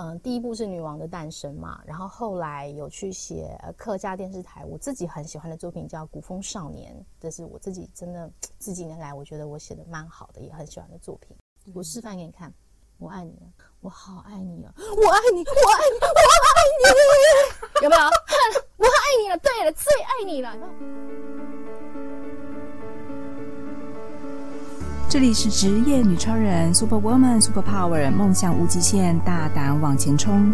嗯、呃，第一部是《女王的诞生》嘛，然后后来有去写客家电视台我自己很喜欢的作品叫《古风少年》，这是我自己真的这几年来我觉得我写的蛮好的，也很喜欢的作品。我示范给你看，我爱你，我好爱你啊，我爱你，我爱你，我爱你，有没有？我爱你了，对了，最爱你了。这里是职业女超人，Super Woman，Super Power，梦想无极限，大胆往前冲。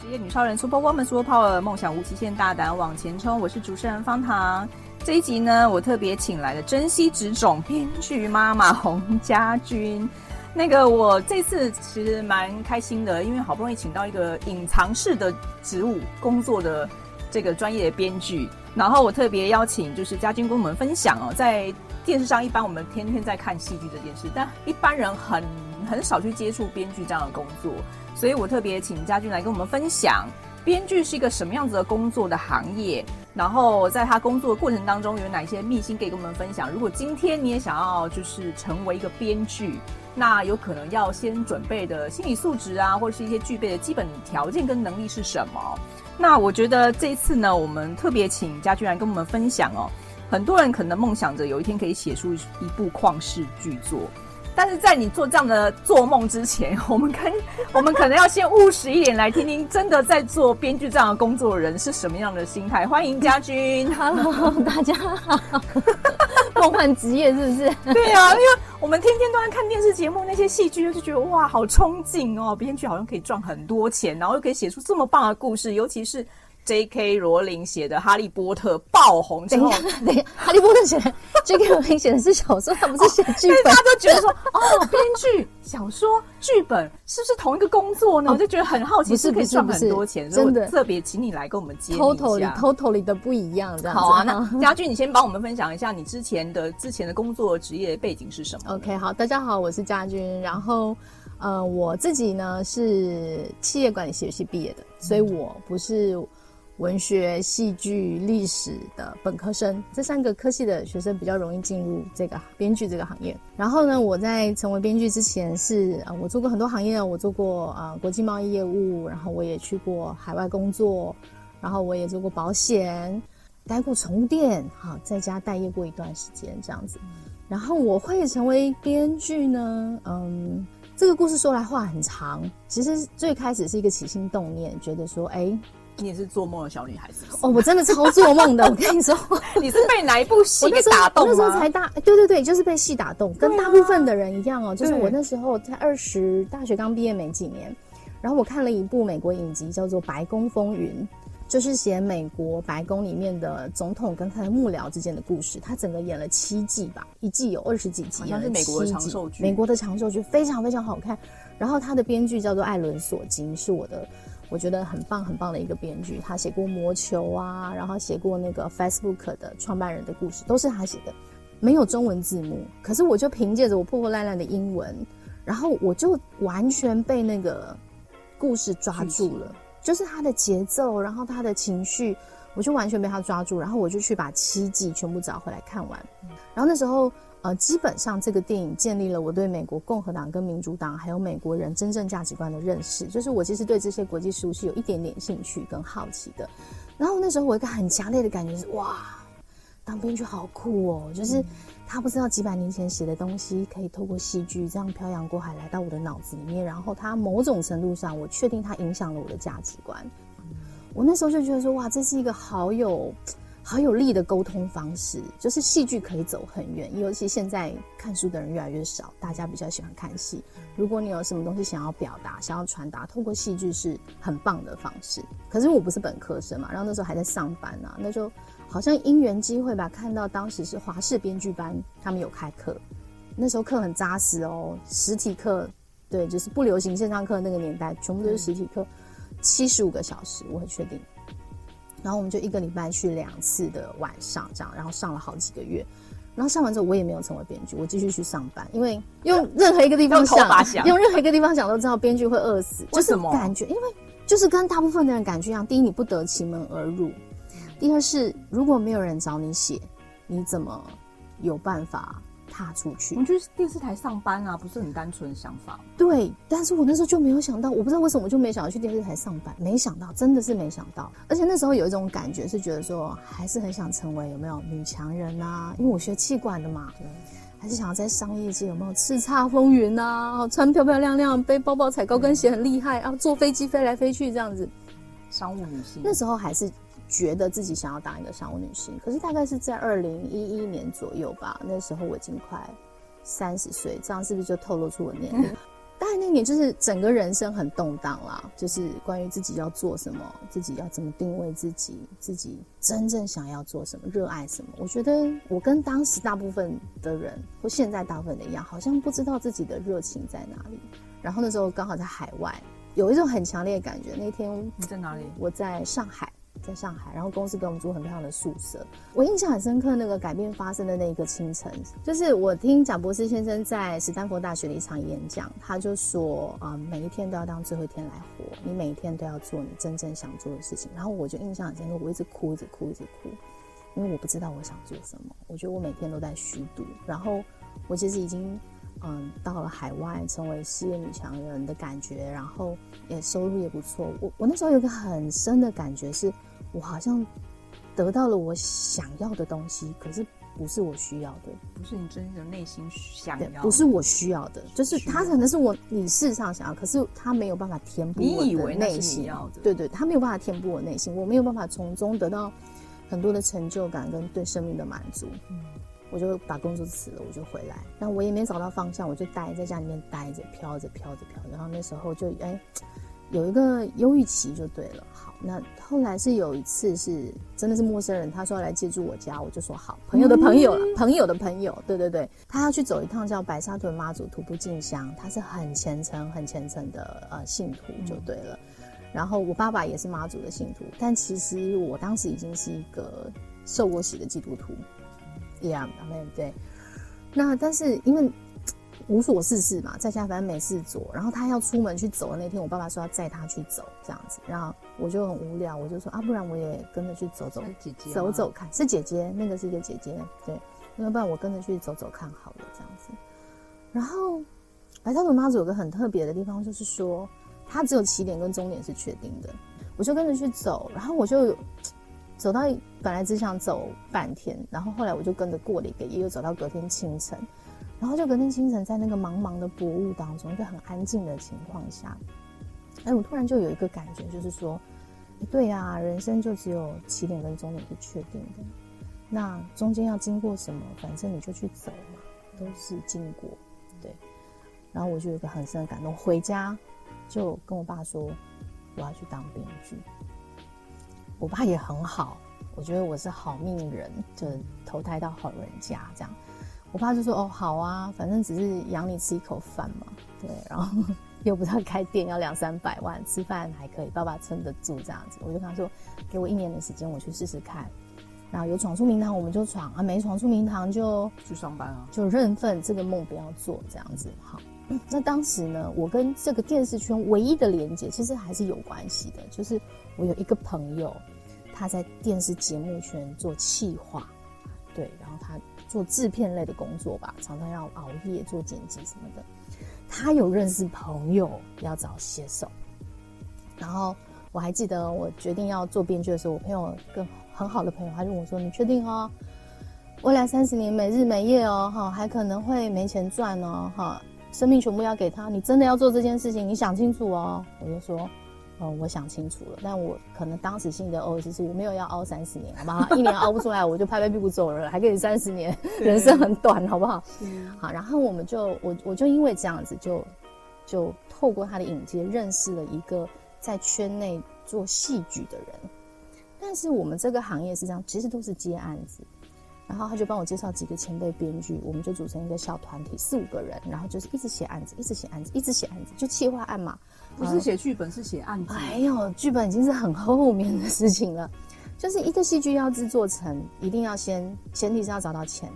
职业女超人，Super Woman，Super Power，梦想无极限，大胆往前冲。我是主持人方糖。这一集呢，我特别请来了珍稀职种编剧妈妈洪家军。那个我这次其实蛮开心的，因为好不容易请到一个隐藏式的职务工作的这个专业的编剧。然后我特别邀请就是家君跟我们分享哦，在电视上一般我们天天在看戏剧这件事，但一般人很很少去接触编剧这样的工作，所以我特别请家君来跟我们分享，编剧是一个什么样子的工作的行业，然后在他工作的过程当中有哪些秘辛可以跟我们分享。如果今天你也想要就是成为一个编剧，那有可能要先准备的心理素质啊，或者是一些具备的基本条件跟能力是什么？那我觉得这一次呢，我们特别请家居来跟我们分享哦。很多人可能梦想着有一天可以写出一部旷世巨作，但是在你做这样的做梦之前，我们可我们可能要先务实一点，来听听真的在做编剧这样的工作的人是什么样的心态。欢迎家君，Hello，大家好。梦幻职业是不是？对啊，因为我们天天都在看电视节目，那些戏剧就是觉得哇，好憧憬哦！编剧好像可以赚很多钱，然后又可以写出这么棒的故事，尤其是。J.K. 罗琳写的《哈利波特》爆红之后，等一下，哈利波特》写的 J.K. 罗琳写的是小说，他不是写剧本。大家都觉得说，哦，编剧、小说、剧本是不是同一个工作呢？哦、我就觉得很好奇，是可以赚很多钱。真的，特别请你来跟我们揭秘一下，totally totally 的不一样。这样子。好啊，那 家俊，你先帮我们分享一下你之前的之前的工作职业背景是什么？OK，好，大家好，我是家君。然后，呃，我自己呢是企业管理学系毕业的，所以我不是。文学、戏剧、历史的本科生，这三个科系的学生比较容易进入这个编剧这个行业。然后呢，我在成为编剧之前是呃，我做过很多行业，我做过呃国际贸易业务，然后我也去过海外工作，然后我也做过保险，待过宠物店，好，在家待业过一段时间这样子。然后我会成为编剧呢，嗯，这个故事说来话很长。其实最开始是一个起心动念，觉得说，哎。你也是做梦的小女孩子哦，我真的超做梦的。我跟你说，你是被哪一部戏给打动那时候才大，对对对，就是被戏打动，跟大部分的人一样哦。就是我那时候才二十，大学刚毕业没几年，然后我看了一部美国影集，叫做《白宫风云》，就是写美国白宫里面的总统跟他的幕僚之间的故事。他整个演了七季吧，一季有二十几集，好像是美国的长寿剧。美国的长寿剧非常非常好看。然后他的编剧叫做艾伦·索金，是我的。我觉得很棒很棒的一个编剧，他写过《魔球》啊，然后写过那个 Facebook 的创办人的故事，都是他写的，没有中文字幕。可是我就凭借着我破破烂烂的英文，然后我就完全被那个故事抓住了，就是他的节奏，然后他的情绪，我就完全被他抓住，然后我就去把七季全部找回来看完，然后那时候。呃，基本上这个电影建立了我对美国共和党跟民主党还有美国人真正价值观的认识，就是我其实对这些国际事务是有一点点兴趣跟好奇的。然后那时候我一个很强烈的感觉是，哇，当编剧好酷哦！就是他不知道几百年前写的东西，可以透过戏剧这样漂洋过海来到我的脑子里面，然后他某种程度上，我确定他影响了我的价值观。我那时候就觉得说，哇，这是一个好有。好有力的沟通方式，就是戏剧可以走很远。尤其现在看书的人越来越少，大家比较喜欢看戏。如果你有什么东西想要表达、想要传达，透过戏剧是很棒的方式。可是我不是本科生嘛，然后那时候还在上班啊，那就好像因缘机会吧，看到当时是华视编剧班，他们有开课，那时候课很扎实哦，实体课，对，就是不流行线上课那个年代，全部都是实体课，七十五个小时，我很确定。然后我们就一个礼拜去两次的晚上，这样，然后上了好几个月。然后上完之后，我也没有成为编剧，我继续去上班，因为用任何一个地方想，想用任何一个地方想都知道编剧会饿死。为什么？就是感觉，因为就是跟大部分的人感觉一样，第一，你不得其门而入；第二是，如果没有人找你写，你怎么有办法踏出去。我觉得电视台上班啊，不是很单纯的想法。对，但是我那时候就没有想到，我不知道为什么我就没想到去电视台上班，没想到，真的是没想到。而且那时候有一种感觉是觉得说，还是很想成为有没有女强人啊？因为我学气管的嘛，对，还是想要在商业界有没有叱咤风云啊？穿漂漂亮亮，背包包，踩高跟鞋很厉害啊，坐飞机飞来飞去这样子。商务女性，那时候还是。觉得自己想要当一个商务女性，可是大概是在二零一一年左右吧。那时候我已经快三十岁，这样是不是就透露出我年龄？当然那年就是整个人生很动荡啦，就是关于自己要做什么，自己要怎么定位自己，自己真正想要做什么，热爱什么。我觉得我跟当时大部分的人，或现在大部分的一样，好像不知道自己的热情在哪里。然后那时候刚好在海外，有一种很强烈的感觉。那天你在哪里？我在上海。在上海，然后公司给我们租很漂亮的宿舍。我印象很深刻，那个改变发生的那一个清晨，就是我听贾博士先生在史丹佛大学的一场演讲，他就说啊、每一天都要当最后一天来活，你每一天都要做你真正想做的事情。然后我就印象很深刻，我一直哭，一直哭，一直哭，因为我不知道我想做什么。我觉得我每天都在虚度。然后我其实已经嗯到了海外，成为事业女强人的感觉，然后也收入也不错。我我那时候有个很深的感觉是。我好像得到了我想要的东西，可是不是我需要的，不是你真正的内心想要，不是我需要的，就是他可能是我理事上想要，可是他没有办法填补我的内心。对对，他没有办法填补我内心，我没有办法从中得到很多的成就感跟对生命的满足。嗯，我就把工作辞了，我就回来，然后我也没找到方向，我就待在家里面待着，飘着飘着飘着，然后那时候就哎。有一个忧郁期就对了。好，那后来是有一次是真的是陌生人，他说要来借住我家，我就说好。朋友的朋友，嗯、朋友的朋友，对对对，他要去走一趟叫白沙屯妈祖徒步进香，他是很虔诚、很虔诚的呃信徒就对了。嗯、然后我爸爸也是妈祖的信徒，但其实我当时已经是一个受过洗的基督徒。Yeah，对。那但是因为。无所事事嘛，在家反正没事做。然后他要出门去走的那天，我爸爸说要载他去走，这样子。然后我就很无聊，我就说啊，不然我也跟着去走走，姐姐走走看。是姐姐，那个是一个姐姐，对。要不然我跟着去走走看好了，这样子。然后白沙屯妈祖有个很特别的地方，就是说它只有起点跟终点是确定的。我就跟着去走，然后我就走到本来只想走半天，然后后来我就跟着过了一个夜，又走到隔天清晨。然后就隔天清晨，在那个茫茫的薄雾当中，一个很安静的情况下，哎，我突然就有一个感觉，就是说，对呀，人生就只有起点跟终点是确定的，那中间要经过什么，反正你就去走嘛，都是经过，对。然后我就有一个很深的感动，回家就跟我爸说，我要去当编剧。我爸也很好，我觉得我是好命人，就投胎到好人家这样。我爸就说：“哦，好啊，反正只是养你吃一口饭嘛，对，然后 又不知道开店要两三百万，吃饭还可以，爸爸撑得住这样子。”我就跟他说：“给我一年的时间，我去试试看。然后有闯出名堂，我们就闯啊；没闯出名堂就，就去上班啊，就认份这个梦不要做这样子。好，那当时呢，我跟这个电视圈唯一的连接，其实还是有关系的，就是我有一个朋友，他在电视节目圈做企划，对，然后他。”做制片类的工作吧，常常要熬夜做剪辑什么的。他有认识朋友要找写手，然后我还记得我决定要做编剧的时候，我朋友跟很好的朋友，他就问我说：“你确定哦？未来三十年没日没夜哦，哈，还可能会没钱赚哦，哈，生命全部要给他，你真的要做这件事情？你想清楚哦。”我就说。哦，我想清楚了，但我可能当时性的哦，就是我没有要熬三十年，好不好？一年熬不出来，我就拍拍屁股走人了，还给你三十年，人生很短，好不好？嗯，好，然后我们就我我就因为这样子就，就就透过他的引荐认识了一个在圈内做戏剧的人，但是我们这个行业是这样，其实都是接案子。然后他就帮我介绍几个前辈编剧，我们就组成一个小团体，四五个人，然后就是一直写案子，一直写案子，一直写案子，就企划案嘛。不是写剧本，是写案子。哎呦，剧本已经是很后面的事情了。就是一个戏剧要制作成，一定要先前提是要找到钱，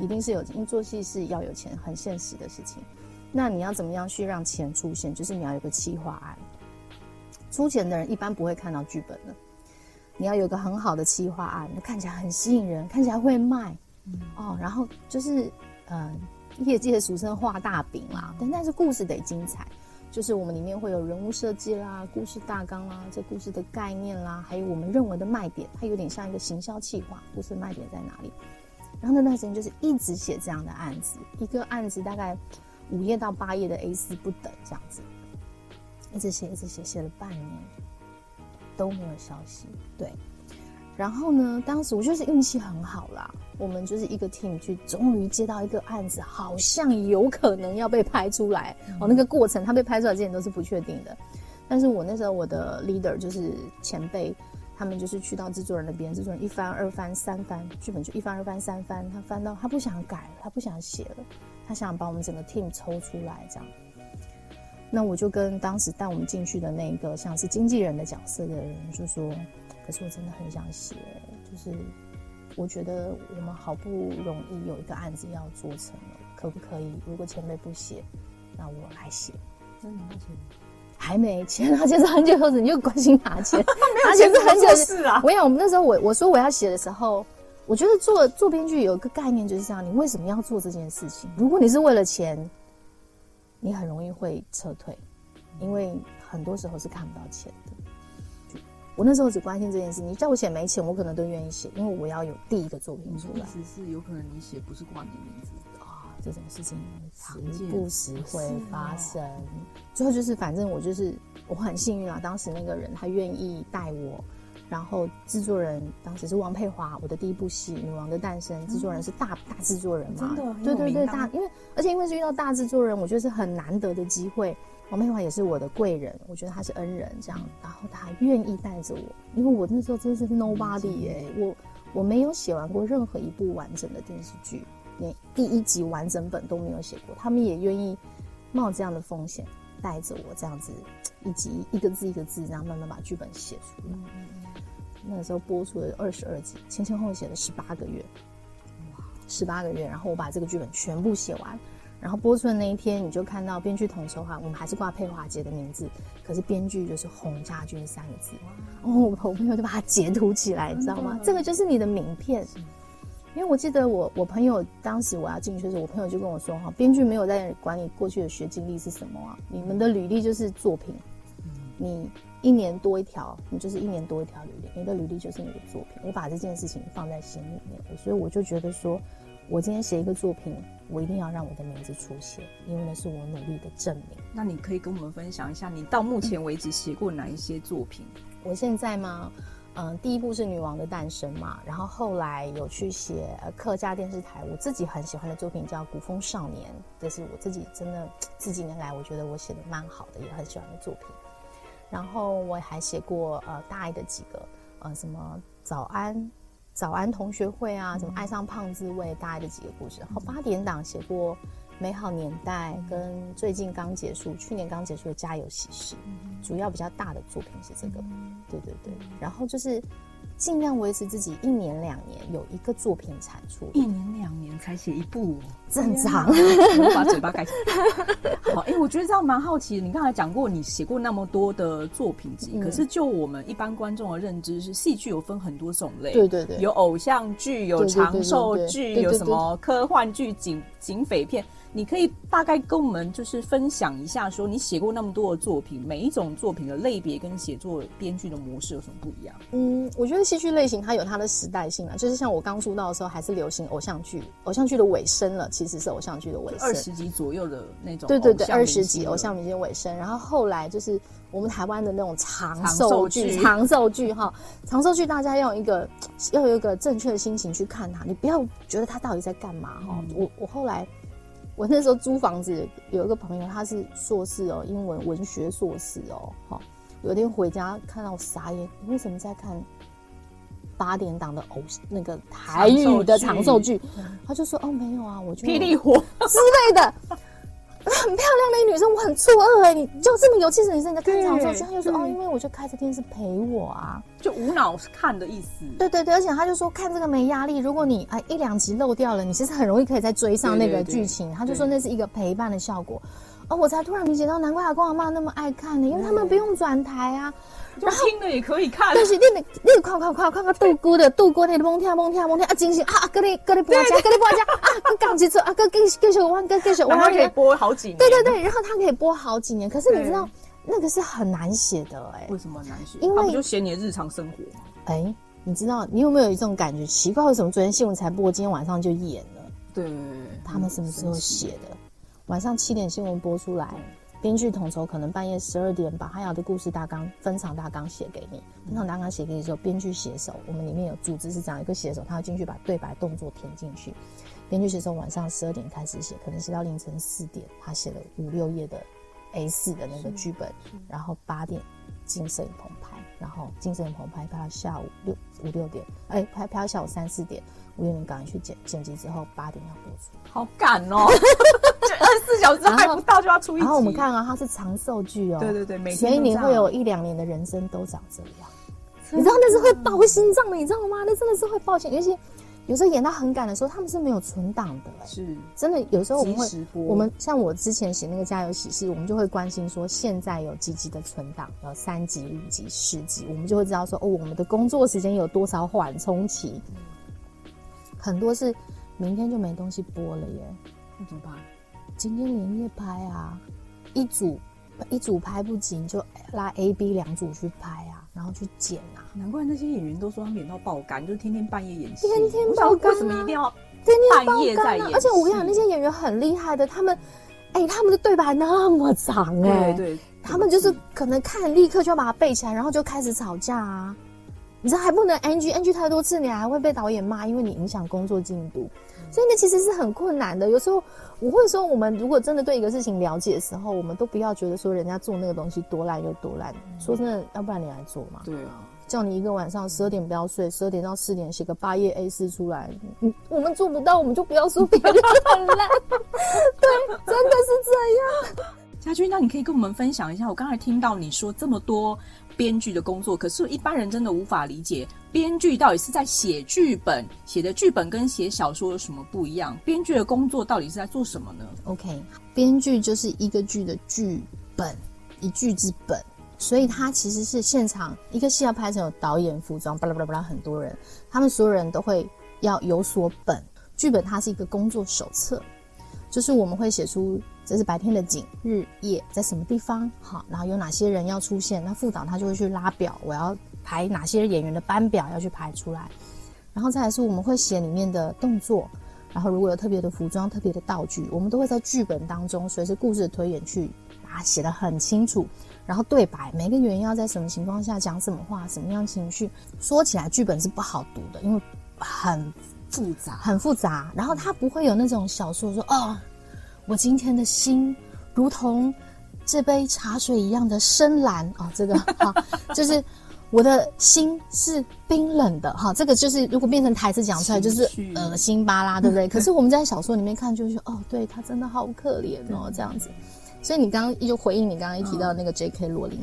一定是有，因为做戏是要有钱，很现实的事情。那你要怎么样去让钱出现？就是你要有个企划案。出钱的人一般不会看到剧本的。你要有个很好的企划案，看起来很吸引人，看起来会卖，嗯、哦，然后就是嗯，业界俗称画大饼啦，但但是故事得精彩。就是我们里面会有人物设计啦、故事大纲啦、这故事的概念啦，还有我们认为的卖点，它有点像一个行销企划，故事卖点在哪里？然后那段时间就是一直写这样的案子，一个案子大概五页到八页的 A 四不等这样子，一直写一直写，写了半年都没有消息。对，然后呢，当时我就是运气很好啦。我们就是一个 team 去，终于接到一个案子，好像有可能要被拍出来。哦，那个过程他被拍出来之前都是不确定的。但是我那时候我的 leader 就是前辈，他们就是去到制作人那边，制作人一翻二翻三翻剧本，就一翻二翻三翻，他翻到他不想改，他不想写了，他想把我们整个 team 抽出来这样。那我就跟当时带我们进去的那个像是经纪人的角色的人就说：“可是我真的很想写，就是。”我觉得我们好不容易有一个案子要做成了，可不可以？如果前辈不写，那我来写。真的拿钱？还没 钱，拿钱是很久后子，你就关心拿钱？拿钱是很久的事啊。我想我们那时候我我说我要写的时候，我觉得做做编剧有一个概念就是这样：你为什么要做这件事情？如果你是为了钱，你很容易会撤退，因为很多时候是看不到钱的。我那时候只关心这件事，你叫我写没钱，我可能都愿意写，因为我要有第一个作品出来。意思是有可能你写不是挂你名字啊，这种事情常不时会发生。最后就是，反正我就是我很幸运啊，当时那个人他愿意带我，然后制作人当时是王佩华，我的第一部戏《女王的诞生》，制作人是大大制作人嘛，对对对，大，因为而且因为是遇到大制作人，我觉得是很难得的机会。王佩华也是我的贵人，我觉得他是恩人，这样，然后他愿意带着我，因为我那时候真的是 nobody 耶、欸，我我没有写完过任何一部完整的电视剧，连第一集完整本都没有写过，他们也愿意冒这样的风险，带着我这样子一集一个字一个字，然后慢慢把剧本写出来。那个时候播出了二十二集，前前后后写了十八个月，哇，十八个月，然后我把这个剧本全部写完。然后播出的那一天，你就看到编剧统筹哈，我们还是挂佩华姐的名字，可是编剧就是洪家军三个字。哦，我朋友就把它截图起来，你知道吗？这个就是你的名片。因为我记得我我朋友当时我要进去的时候，我朋友就跟我说哈，编剧没有在管你过去的学经历是什么啊，你们的履历就是作品，你一年多一条，你就是一年多一条履历，你的履历就是你的作品。我把这件事情放在心里面，所以我就觉得说。我今天写一个作品，我一定要让我的名字出现，因为那是我努力的证明。那你可以跟我们分享一下，你到目前为止写过哪一些作品？我现在吗？嗯，第一部是《女王的诞生》嘛，然后后来有去写客家电视台我自己很喜欢的作品，叫《古风少年》，这是我自己真的这几年来我觉得我写的蛮好的，也很喜欢的作品。然后我还写过呃大爱的几个呃什么早安。早安同学会啊，什么爱上胖子为，大爱的几个故事。然后八点档写过《美好年代》，跟最近刚结束，去年刚结束的《家有喜事》，主要比较大的作品是这个。对对对，然后就是。尽量维持自己一年两年有一个作品产出，一年两年才写一部，正常。我把嘴巴盖起来。好，哎、欸，我觉得这样蛮好奇的。你刚才讲过，你写过那么多的作品集，嗯、可是就我们一般观众的认知是，戏剧有分很多种类，对对对，有偶像剧，有长寿剧，有什么科幻剧、警警匪片。你可以大概跟我们就是分享一下，说你写过那么多的作品，每一种作品的类别跟写作编剧的模式有什么不一样？嗯，我觉得戏剧类型它有它的时代性啊，就是像我刚出道的时候还是流行偶像剧，偶像剧的尾声了，其实是偶像剧的尾声，二十集左右的那种。对对对，二十集偶像明星尾声，然后后来就是我们台湾的那种长寿剧，长寿剧哈，长寿剧大家要有一个要有一个正确的心情去看它，你不要觉得它到底在干嘛哈、嗯。我我后来。我那时候租房子，有一个朋友，他是硕士哦，英文文学硕士哦，好，有一天回家看到我傻眼，你为什么在看八点档的偶那个台语的长寿剧？他就说哦，没有啊，我就霹雳火之类的。很漂亮的一女生，我很错愕哎，你就这么有气质女生你在看场的时候？他就说哦，因为我就开着电视陪我啊，就无脑看的意思。对对对，而且他就说看这个没压力，如果你哎一两集漏掉了，你其实很容易可以再追上那个剧情。他就说那是一个陪伴的效果。哦，我才突然理解到，难怪阿公阿妈那么爱看呢，因为他们不用转台啊。然后听了也可以看，但是你你你快快快快快度过的度姑那个蹦跳蹦跳蹦跳啊，惊喜啊！跟你跟你播家，跟你播家啊！刚几次啊，跟跟继续玩，跟继续玩，然后可以播好几年。对对对，然后他可以播好几年。可是你知道那个是很难写的哎，为什么难写？因为就写你的日常生活。哎，你知道你有没有一种感觉？奇怪，为什么昨天新闻才播，今天晚上就演了？对，他们什么时候写的？晚上七点新闻播出来。编剧统筹可能半夜十二点把他要的故事大纲、分场大纲写给你。分场大纲写给你之后，编剧写手，我们里面有组织是这样一个写手，他要进去把对白动作填进去。编剧写手晚上十二点开始写，可能写到凌晨四点，他写了五六页的 A 四的那个剧本，然后八点进摄影棚拍，然后进摄影棚拍拍到下午六五六点，哎，拍拍到下午三四点。五六点赶紧去剪剪辑之后，八点要播出，好赶哦！就二十四小时还不到就要出一集。然后我们看啊，它是长寿剧哦，对对对，每所以你会有一两年的人生都长这样。你知道那是会爆心脏的，你知道吗？那真的是会爆心，尤其有时候演到很赶的时候，他们是没有存档的，是真的。有时候我们会，我们像我之前写那个《家有喜事》，我们就会关心说现在有几集的存档，有三集、五集、十集，我们就会知道说哦，我们的工作时间有多少缓冲期。很多是明天就没东西播了耶，那怎么办？今天连夜拍啊，一组一组拍不紧就拉 A、B 两组去拍啊，然后去剪啊。难怪那些演员都说他们演到爆肝，就是天天半夜演戏。天天爆肝啊！为什么一定要天天半夜在演？而且我跟你讲，那些演员很厉害的，他们哎、欸，他们的对白那么长哎、欸，对，对，他们就是可能看立刻就要把它背起来，然后就开始吵架啊。你知道还不能 NG，NG 太多次，你还会被导演骂，因为你影响工作进度，所以那其实是很困难的。有时候我会说，我们如果真的对一个事情了解的时候，我们都不要觉得说人家做那个东西多烂就多烂。说真的，要不然你来做嘛？对啊，叫你一个晚上十二点不要睡，十二点到四点写个八页 A 四出来，嗯，我们做不到，我们就不要说别人很烂。对，真的是这样。佳君，那你可以跟我们分享一下，我刚才听到你说这么多。编剧的工作，可是一般人真的无法理解，编剧到底是在写剧本，写的剧本跟写小说有什么不一样？编剧的工作到底是在做什么呢？OK，编剧就是一个剧的剧本，一剧之本，所以它其实是现场一个戏要拍成，有导演、服装，巴拉巴拉巴拉，很多人，他们所有人都会要有所本，剧本它是一个工作手册，就是我们会写出。这是白天的景，日夜在什么地方？好，然后有哪些人要出现？那副导他就会去拉表，我要排哪些演员的班表要去排出来。然后再来是我们会写里面的动作，然后如果有特别的服装、特别的道具，我们都会在剧本当中随着故事的推演去把它写得很清楚。然后对白，每个演员要在什么情况下讲什么话，什么样情绪。说起来剧本是不好读的，因为很复杂，很复杂。然后它不会有那种小说说哦。我今天的心如同这杯茶水一样的深蓝啊、哦，这个 哈，就是我的心是冰冷的哈，这个就是如果变成台词讲出来就是恶心巴拉，对不对？可是我们在小说里面看就是哦，对他真的好可怜哦，这样子。所以你刚刚就回应你刚刚一提到那个 J.K. 罗琳。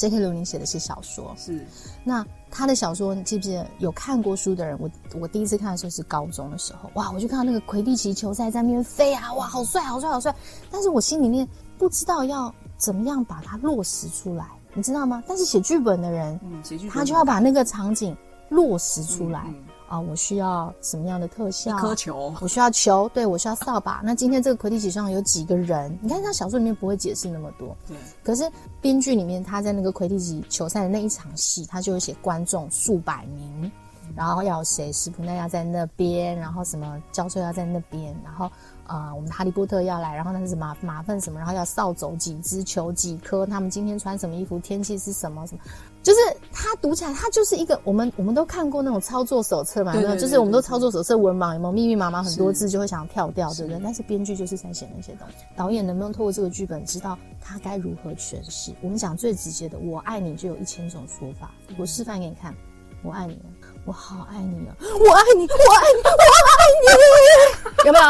J.K. 罗琳写的是小说，是那他的小说，你记不记得有看过书的人？我我第一次看的时候是高中的时候，哇，我就看到那个魁地奇球赛在那边飞啊，哇，好帅，好帅，好帅！但是我心里面不知道要怎么样把它落实出来，你知道吗？但是写剧本的人，嗯，写剧本他就要把那个场景落实出来。嗯嗯啊，我需要什么样的特效？颗球，我需要球，对，我需要扫把。那今天这个魁地奇上有几个人？你看他小说里面不会解释那么多，对。可是编剧里面他在那个魁地奇球赛的那一场戏，他就会写观众数百名，嗯、然后要有谁，史普奈要在那边，然后什么教授要在那边，然后。啊、呃，我们哈利波特要来，然后那是什么马粪什么，然后要扫走几只球几颗，他们今天穿什么衣服，天气是什么什么，就是他读起来，他就是一个我们我们都看过那种操作手册嘛？就是我们都操作手册文盲，有没有密密麻麻很多字就会想要跳掉，对不对？但是编剧就是在写那些东西，导演能不能透过这个剧本知道他该如何诠释？我们讲最直接的，我爱你就有一千种说法，我示范给你看，我爱你了。我好爱你啊！我爱你，我爱你，我爱你，有没有？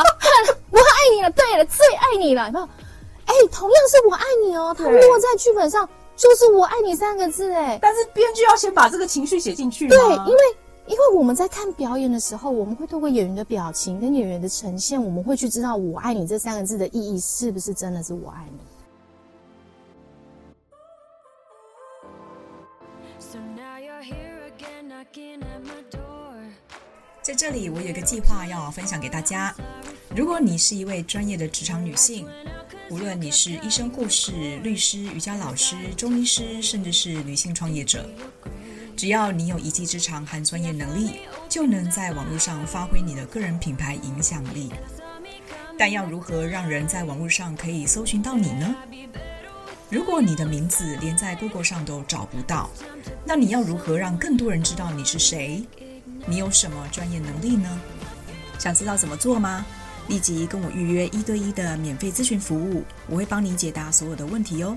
我爱你了，对了，最爱你了，有没有？哎、欸，同样是我爱你哦，它落在剧本上就是“我爱你”三个字哎。但是编剧要先把这个情绪写进去。对，因为因为我们在看表演的时候，我们会透过演员的表情跟演员的呈现，我们会去知道“我爱你”这三个字的意义是不是真的是“我爱你”。在这里，我有个计划要分享给大家。如果你是一位专业的职场女性，无论你是医生、护士、律师、瑜伽老师、中医师，甚至是女性创业者，只要你有一技之长和专业能力，就能在网络上发挥你的个人品牌影响力。但要如何让人在网络上可以搜寻到你呢？如果你的名字连在 Google 上都找不到，那你要如何让更多人知道你是谁？你有什么专业能力呢？想知道怎么做吗？立即跟我预约一对一的免费咨询服务，我会帮你解答所有的问题哦。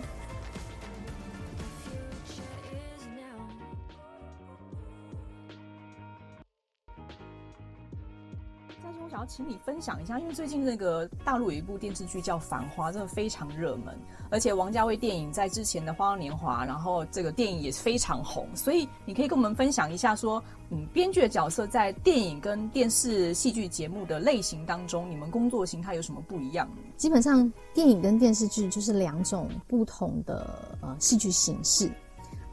请你分享一下，因为最近那个大陆有一部电视剧叫《繁花》，真的非常热门，而且王家卫电影在之前的《花样年华》，然后这个电影也是非常红，所以你可以跟我们分享一下，说，嗯，编剧的角色在电影跟电视戏剧节目的类型当中，你们工作形态有什么不一样？基本上，电影跟电视剧就是两种不同的呃戏剧形式。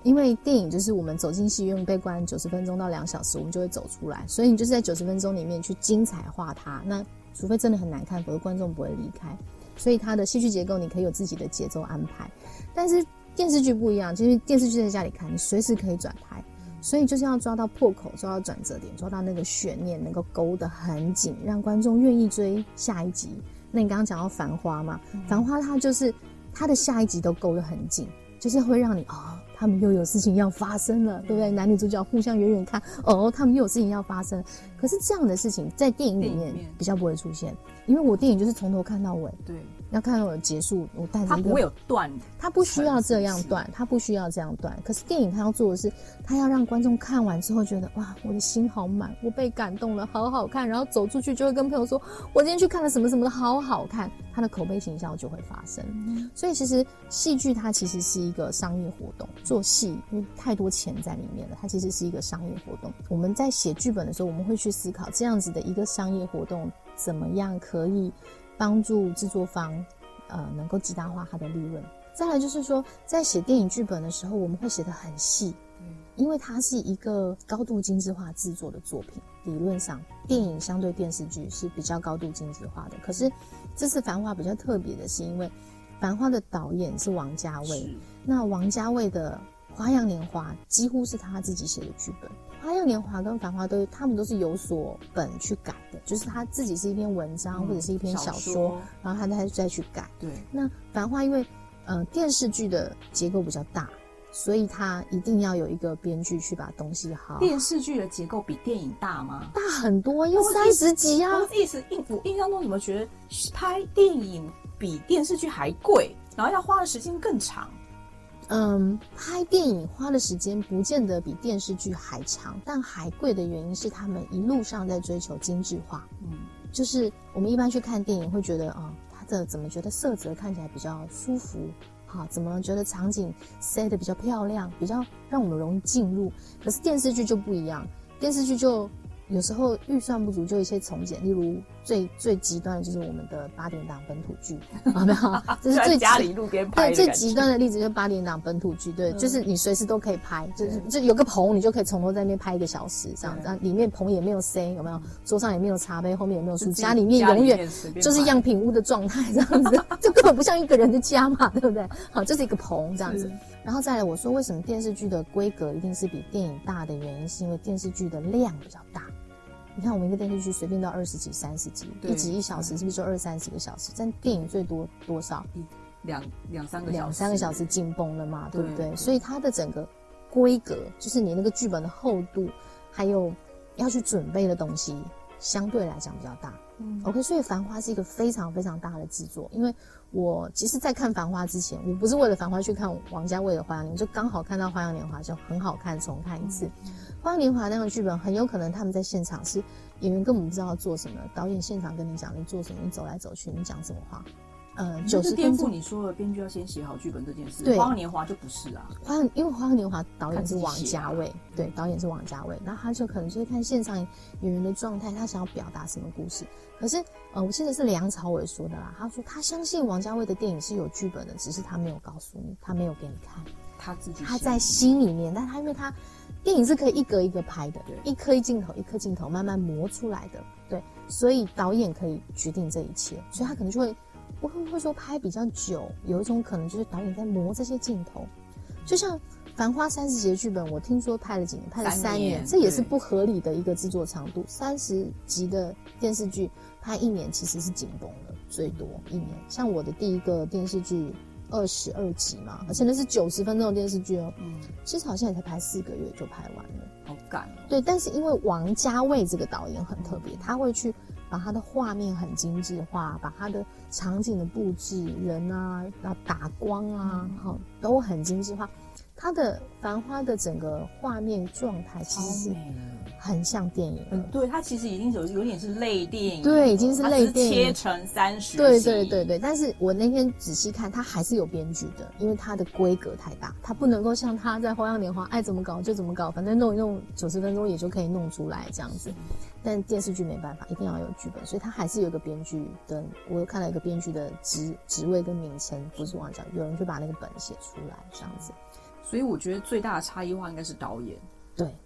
因为电影就是我们走进戏院被关九十分钟到两小时，我们就会走出来，所以你就是在九十分钟里面去精彩化它。那除非真的很难看，否则观众不会离开。所以它的戏剧结构你可以有自己的节奏安排。但是电视剧不一样，就是电视剧在家里看，你随时可以转台，所以就是要抓到破口，抓到转折点，抓到那个悬念，能够勾得很紧，让观众愿意追下一集。那你刚刚讲到《繁花》嘛，《繁花》它就是它的下一集都勾得很紧，就是会让你哦。他们又有事情要发生了，对不对？男女主角互相远远看，哦，他们又有事情要发生。可是这样的事情在电影里面比较不会出现，因为我电影就是从头看到尾。对。要看到我结束，我带着一个，它不会有断，它不需要这样断，它不需要这样断。可是电影它要做的是，它要让观众看完之后觉得哇，我的心好满，我被感动了，好好看。然后走出去就会跟朋友说，我今天去看了什么什么的，好好看。它的口碑形象就会发生。所以其实戏剧它其实是一个商业活动，做戏因为太多钱在里面了，它其实是一个商业活动。我们在写剧本的时候，我们会去思考这样子的一个商业活动怎么样可以。帮助制作方，呃，能够极大化它的利润。再来就是说，在写电影剧本的时候，我们会写得很细，嗯，因为它是一个高度精致化制作的作品。理论上，电影相对电视剧是比较高度精致化的。可是这次《繁花》比较特别的是，因为《繁花》的导演是王家卫，那王家卫的《花样年华》几乎是他自己写的剧本。《花样年华》跟《繁花》都，他们都是有所本去改的，就是他自己是一篇文章或者是一篇小说，嗯、小说然后他再再去改。对，那《繁花》因为呃电视剧的结构比较大，所以他一定要有一个编剧去把东西好。电视剧的结构比电影大吗？大很多，因为三十集啊。意思印我印象中怎么觉得拍电影比电视剧还贵，然后要花的时间更长？嗯，拍电影花的时间不见得比电视剧还长，但还贵的原因是他们一路上在追求精致化。嗯，就是我们一般去看电影会觉得，啊、嗯，的怎么觉得色泽看起来比较舒服，好，怎么觉得场景塞得比较漂亮，比较让我们容易进入。可是电视剧就不一样，电视剧就。有时候预算不足，就一些从简，例如最最极端的就是我们的八点档本土剧，好没有？这是最家里路边拍。对，最极端的例子就是八点档本土剧，对，嗯、就是你随时都可以拍，就是就有个棚，你就可以从头在那边拍一个小时这样子，里面棚也没有塞，有没有？桌上也没有茶杯，后面也没有书，家里面永远就是样品屋的状态这样子，就根本不像一个人的家嘛，对不对？好，这是一个棚这样子，然后再来我说为什么电视剧的规格一定是比电影大的原因，是因为电视剧的量比较大。你看，我们一个电视剧随便到二十集、三十集，一集一小时，是不是就二三十个小时？但电影最多多少？两两三个两三个小时紧绷了嘛，对不对？所以它的整个规格，就是你那个剧本的厚度，还有要去准备的东西，相对来讲比较大。嗯，OK，所以《繁花》是一个非常非常大的制作，因为。我其实，在看《繁花》之前，我不是为了《繁花》去看王家卫的《花样年华》，就刚好看到《花样年华》就很好看，重看一次。《花样年华》那个剧本很有可能他们在现场是演员根本不知道要做什么，导演现场跟你讲你做什么，你走来走去，你讲什么话。呃，就是颠覆你说的编剧要先写好剧本这件事。对，《花样年华》就不是啊，花样因为《花样年华》导演是王家卫，对，导演是王家卫，那他就可能就是看现场演员的状态，他想要表达什么故事。可是，呃，我记得是梁朝伟说的啦，他说他相信王家卫的电影是有剧本的，只是他没有告诉你，他没有给你看。他自己他在心里面，但他因为他电影是可以一格一格拍的，一颗一镜头一颗镜头慢慢磨出来的，对，所以导演可以决定这一切，所以他可能就会不会不会说拍比较久，有一种可能就是导演在磨这些镜头，就像。《繁花》三十集的剧本，我听说拍了几年，拍了三年，这也是不合理的一个制作长度。三十集的电视剧拍一年其实是紧绷的，最多一年。像我的第一个电视剧二十二集嘛，而且那是九十分钟的电视剧哦。嗯，其实好像也才拍四个月就拍完了，好赶哦。对，但是因为王家卫这个导演很特别，他会去把它的画面很精致化，把它的场景的布置、人啊，然后打光啊，哈、嗯、都很精致化。它的《繁花》的整个画面状态其实是很像电影，嗯，对，它其实已经有有点是类电影，对，已经是类电影，切成三十，对对对对。但是我那天仔细看，它还是有编剧的，因为它的规格太大，它不能够像他在《花样年华》爱怎么搞就怎么搞，反正弄一弄九十分钟也就可以弄出来这样子。但电视剧没办法，一定要有剧本，所以它还是有一个编剧的。我又看了一个编剧的职职位跟名称，不是往讲，有人就把那个本写出来这样子。所以我觉得最大的差异化应该是导演。对，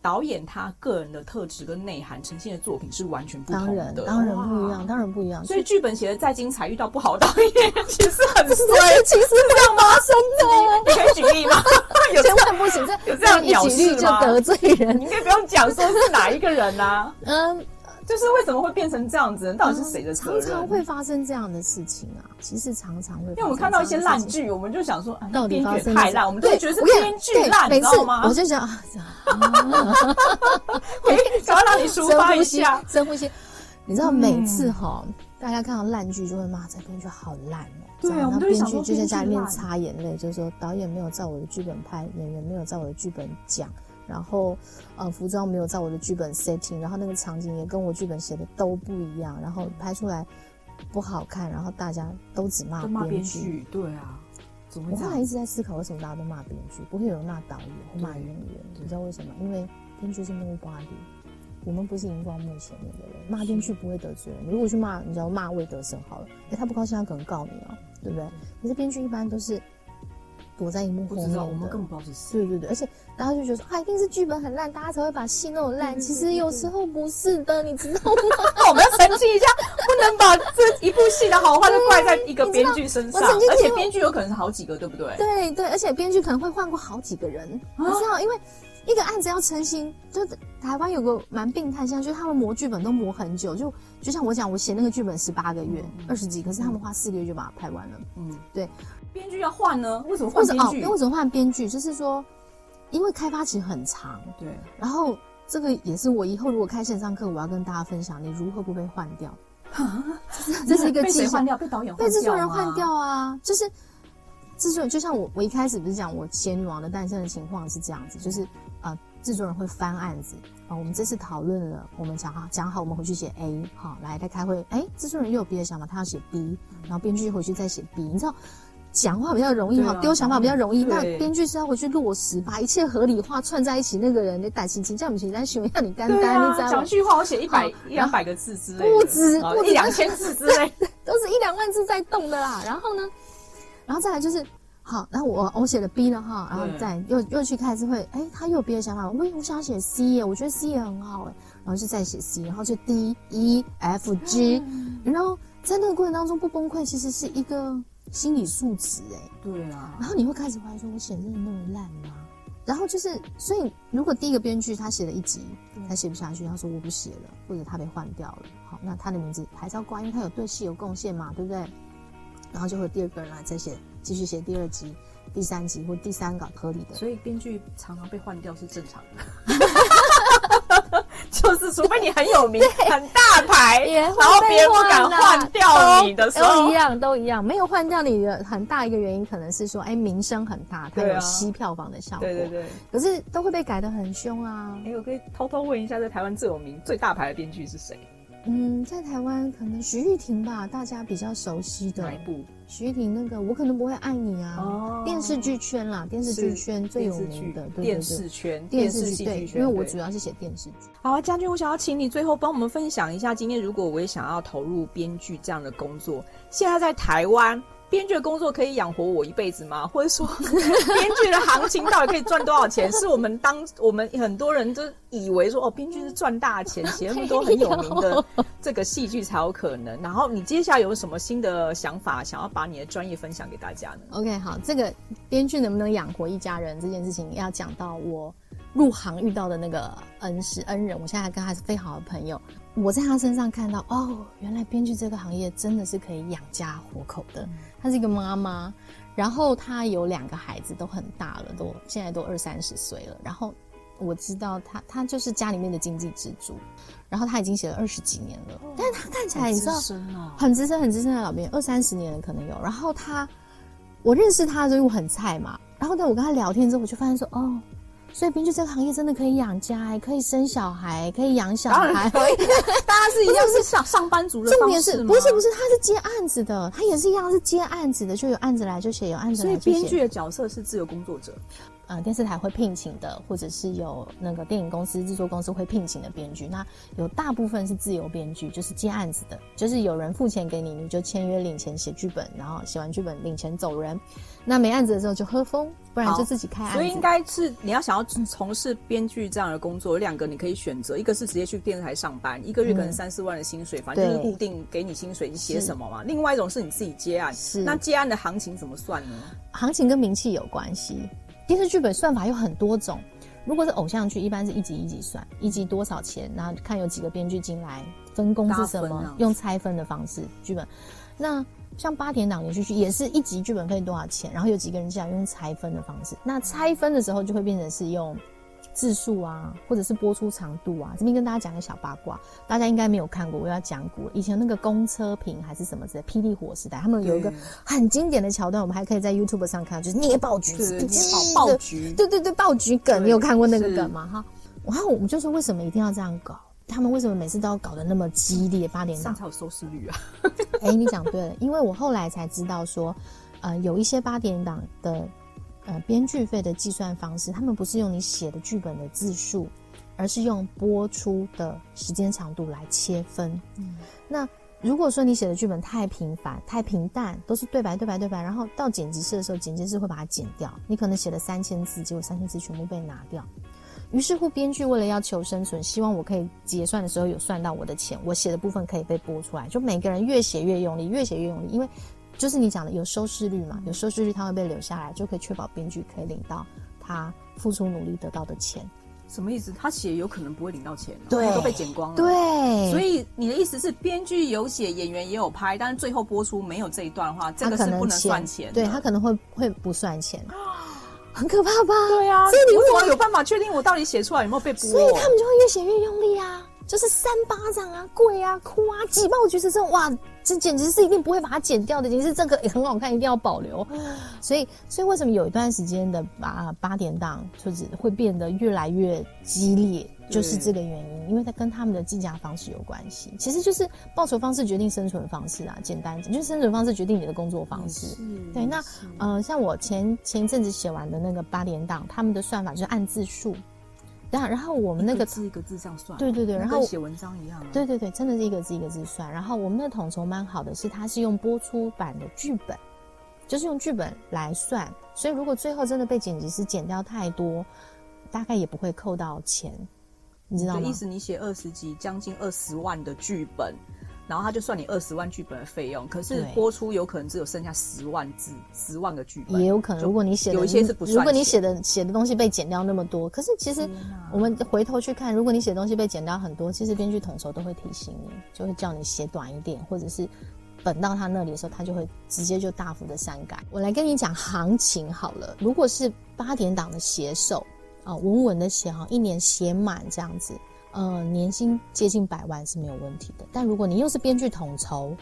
导演他个人的特质跟内涵呈现的作品是完全不同的，当然不一样，当然不一样。所以剧本写的再精彩，遇到不好的导演其实很衰。其实这样吗？真的？你可以举例吗？有千万不行，这有这样一举例就得罪人。你可以不用讲说是哪一个人啊。嗯。就是为什么会变成这样子？到底是谁的责任？常常会发生这样的事情啊！其实常常会，因为我们看到一些烂剧，我们就想说，到底发生太烂，我们就觉得是编剧烂，你知道吗？我就想，赶快让你抒发一下，深呼吸。你知道每次哈，大家看到烂剧就会骂这编剧好烂哦。对啊，编剧就在家里面擦眼泪，就是说导演没有照我的剧本拍，演员没有照我的剧本讲。然后，呃，服装没有在我的剧本 setting，然后那个场景也跟我剧本写的都不一样，然后拍出来不好看，然后大家都只骂编剧。对啊，怎么？我后来一直在思考，为什么大家都骂编剧，不会有人骂导演或骂演员？你知道为什么？因为编剧是 nobody，我们不是荧光幕前面的人，骂编剧不会得罪人。你如果去骂，你知道骂魏德圣好了，哎，他不高兴，他可能告你啊，对不对？可是编剧一般都是。躲在荧幕后面的，我们根本不知道是谁。对对对，而且然后就觉得说，啊，一定是剧本很烂，大家才会把戏弄烂。其实有时候不是的，你知道吗？那我们要澄清一下，不能把这一部戏的好坏都怪在一个编剧身上。而且编剧有可能是好几个，对不对？对对，而且编剧可能会换过好几个人。你知道，因为一个案子要成型，就台湾有个蛮病态现象，就是他们磨剧本都磨很久。就就像我讲，我写那个剧本十八个月，二十集，可是他们花四个月就把它拍完了。嗯，对。编剧要换呢？为什么换编剧？哦，为什么换编剧？就是说，因为开发期很长，对。然后这个也是我以后如果开线上课，我要跟大家分享，你如何不被换掉？这是一个技巧。被换掉？被导演换掉？被制作人换掉啊！就是制作人，就像我，我一开始不是讲我写《女王的诞生》的情况是这样子，就是呃，制作人会翻案子啊。我们这次讨论了，我们讲好讲好，我们回去写 A，好，来再开会。哎，制作人又有别的想法，他要写 B，然后编剧回去再写 B，你知道？讲话比较容易哈，丢、啊、想法比较容易。那编剧是要回去落实，把一切合理化串在一起。那个人你胆情情，这样不行，但询问让你单单，啊、你知道吗？讲句话，我写一百一两百个字之类，不止不止一两千字之类，都是一两万字在动的啦。然后呢，然后再来就是好，然后我我写了 B 了哈，然后再又又去开次会，哎，他又有别的想法，我我想写 C 耶，我觉得 C 也很好哎，然后就再写 C，然后就 D E F G，嗯、然后在那个过程当中不崩溃，其实是一个。心理素质哎，对啊，然后你会开始怀疑说，我写的真的那么烂吗？然后就是，所以如果第一个编剧他写了一集，他写不下去，他说我不写了，或者他被换掉了，好，那他的名字还是要挂，因为他有对戏有贡献嘛，对不对？然后就会第二个人来再写，继续写第二集、第三集或第三稿合理的。所以编剧常常被换掉是正常的。就是，除非你很有名、很大牌，然后别人不敢换掉你的时候，都一样，都一样。没有换掉你的很大一个原因，可能是说，哎，名声很大，它有吸票房的效果。对对对。可是都会被改的很凶啊！哎，我可以偷偷问一下，在台湾最有名、最大牌的编剧是谁？嗯，在台湾可能徐玉婷吧，大家比较熟悉的。哪一部？徐玉婷那个，我可能不会爱你啊。哦。电视剧圈啦，电视剧圈最有名的。电视圈，电视剧对，因为我主要是写电视剧。好啊，家俊，我想要请你最后帮我们分享一下，今天如果我也想要投入编剧这样的工作，现在在台湾编剧的工作可以养活我一辈子吗？或者说，编剧的行情到底可以赚多少钱？是我们当我们很多人都以为说，哦，编剧是赚大钱，写那么多很有名的 这个戏剧才有可能。然后你接下来有什么新的想法，想要把你的专业分享给大家呢？OK，好，这个编剧能不能养活一家人这件事情，要讲到我入行遇到的那个恩师恩人，我现在还跟他是非常好的朋友。我在他身上看到，哦，原来编剧这个行业真的是可以养家活口的。她是一个妈妈，然后她有两个孩子，都很大了，都现在都二三十岁了。然后我知道她，她就是家里面的经济支柱。然后她已经写了二十几年了，但是她看起来你知道，很资深、很资深的老编，二三十年了可能有。然后她，我认识她的时候我很菜嘛，然后在我跟她聊天之后，我就发现说，哦。所以编剧这个行业真的可以养家，哎，可以生小孩，可以养小孩，可以。大家是一样是上上班族的？重点是，不是不是，他是接案子的，他也是一样是接案子的，就有案子来就写，有案子来就写。所以编剧的角色是自由工作者。呃，电视台会聘请的，或者是有那个电影公司、制作公司会聘请的编剧，那有大部分是自由编剧，就是接案子的，就是有人付钱给你，你就签约领钱写剧本，然后写完剧本领钱走人。那没案子的时候就喝风，不然就自己开案子。所以应该是你要想要从事编剧这样的工作，有两个你可以选择，一个是直接去电视台上班，一个月可能三四万的薪水，嗯、反正就是固定给你薪水，你写什么嘛。另外一种是你自己接案，是那接案的行情怎么算呢？行情跟名气有关系。电视剧本算法有很多种，如果是偶像剧，一般是一集一集算，一集多少钱，然后看有几个编剧进来，分工是什么，用拆分的方式剧本。那像八点档连续剧也是一集剧本费多少钱，然后有几个人进来用拆分的方式。那拆分的时候就会变成是用。字数啊，或者是播出长度啊，这边跟大家讲个小八卦，大家应该没有看过，我要讲过。以前那个公车屏还是什么之类，霹雳火时代，他们有一个很经典的桥段，我们还可以在 YouTube 上看，就是捏爆橘子，捏爆爆橘，对对对，爆橘梗，你有看过那个梗吗？哈，然后我们就说为什么一定要这样搞？他们为什么每次都要搞得那么激烈？八点档才有收视率啊！哎、欸，你讲对了，因为我后来才知道说，呃，有一些八点档的。呃，编剧费的计算方式，他们不是用你写的剧本的字数，而是用播出的时间长度来切分。嗯，那如果说你写的剧本太平凡、太平淡，都是对白、对白、对白，然后到剪辑室的时候，剪辑室会把它剪掉。你可能写了三千字，结果三千字全部被拿掉。于是乎，编剧为了要求生存，希望我可以结算的时候有算到我的钱，我写的部分可以被播出来。就每个人越写越用力，越写越用力，因为。就是你讲的有收视率嘛？有收视率，他会被留下来，就可以确保编剧可以领到他付出努力得到的钱。什么意思？他写有可能不会领到钱，对，都被剪光了。对，所以你的意思是，编剧有写，演员也有拍，但是最后播出没有这一段的话，这个是不能算钱。对，他可能会会不算钱，很可怕吧？对啊，所以你我有办法确定我到底写出来有没有被播？所以他们就会越写越用力啊。就是扇巴掌啊，跪啊，哭啊，挤爆橘子这种哇，这简直是一定不会把它剪掉的，其实这个也很好看，一定要保留。所以，所以为什么有一段时间的八八点档就是会变得越来越激烈，就是这个原因，因为它跟他们的计价方式有关系。其实就是报酬方式决定生存方式啊，简单就是生存方式决定你的工作方式。对，那呃，像我前前一阵子写完的那个八点档，他们的算法就是按字数。然后，然后我们那个字一个字这样算，对对对，然后写文章一样，对对对，真的是一个字一个字算。然后我们的统筹蛮好的，是它是用播出版的剧本，就是用剧本来算，所以如果最后真的被剪辑师剪掉太多，大概也不会扣到钱，你知道吗？意思你写二十集，将近二十万的剧本。然后他就算你二十万剧本的费用，可是播出有可能只有剩下十万字，十万个剧本。也有可能，如果你写的有一些是不算，如果你写的写的东西被剪掉那么多，可是其实我们回头去看，如果你写的东西被剪掉很多，其实编剧统筹都会提醒你，就会叫你写短一点，或者是本到他那里的时候，他就会直接就大幅的删改。我来跟你讲行情好了，如果是八点档的写手啊，稳稳的写好，一年写满这样子。呃，年薪接近百万是没有问题的，但如果你又是编剧统筹，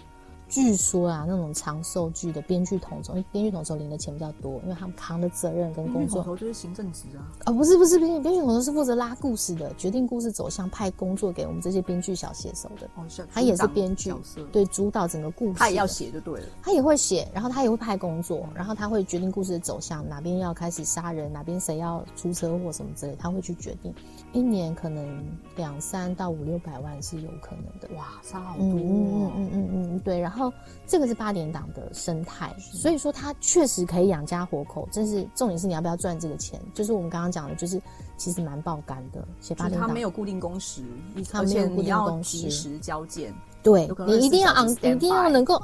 据说啊，那种长寿剧的编剧统筹，因为编剧统筹领的钱比较多，因为他们扛的责任跟工作。统筹就是行政职啊。哦，不是不是，编剧编剧统筹是负责拉故事的，决定故事走向，派工作给我们这些编剧小写手的。哦，是。他也是编剧，对，主导整个故事。他也要写就对了。他也会写，然后他也会派工作，然后他会决定故事的走向，哪边要开始杀人，哪边谁要出车祸什么之类，他会去决定。一年可能两三到五六百万是有可能的。哇，差好多。嗯嗯嗯嗯嗯，对，然后。这个是八点档的生态，所以说它确实可以养家活口。这是重点是你要不要赚这个钱？就是我们刚刚讲的，就是其实蛮爆肝的。写八点档，它没有固定工时，它没有固定工时，及时交件。对，你一定要昂，一定要能够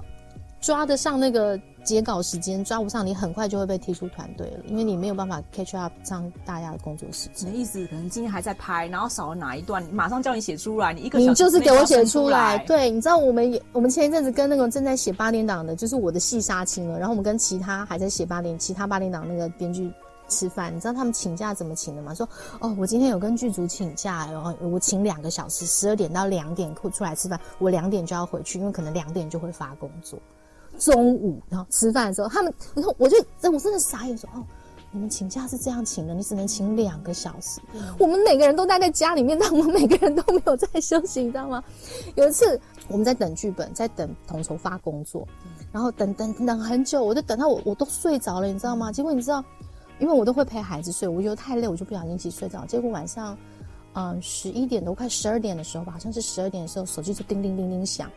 抓得上那个。截稿时间抓不上，你很快就会被踢出团队了，因为你没有办法 catch up 上大家的工作时间。什么意思？可能今天还在拍，然后少了哪一段，马上叫你写出来，你一个你就是给我写出来。对，你知道我们我们前一阵子跟那个正在写八点档的，就是我的戏杀青了，然后我们跟其他还在写八点其他八点档那个编剧吃饭，你知道他们请假怎么请的吗？说哦，我今天有跟剧组请假，然后我请两个小时，十二点到两点出来吃饭，我两点就要回去，因为可能两点就会发工作。中午然后吃饭的时候，他们然后我就我真的傻眼说哦，你们请假是这样请的，你只能请两个小时。嗯、我们每个人都待在家里面，但我们每个人都没有在休息，你知道吗？有一次我们在等剧本，在等统筹发工作，然后等等等很久，我就等到我我都睡着了，你知道吗？结果你知道，因为我都会陪孩子睡，我觉得太累，我就不小心一起睡着。结果晚上嗯十一点多快十二点的时候吧，好像是十二点的时候，手机就叮叮叮叮响。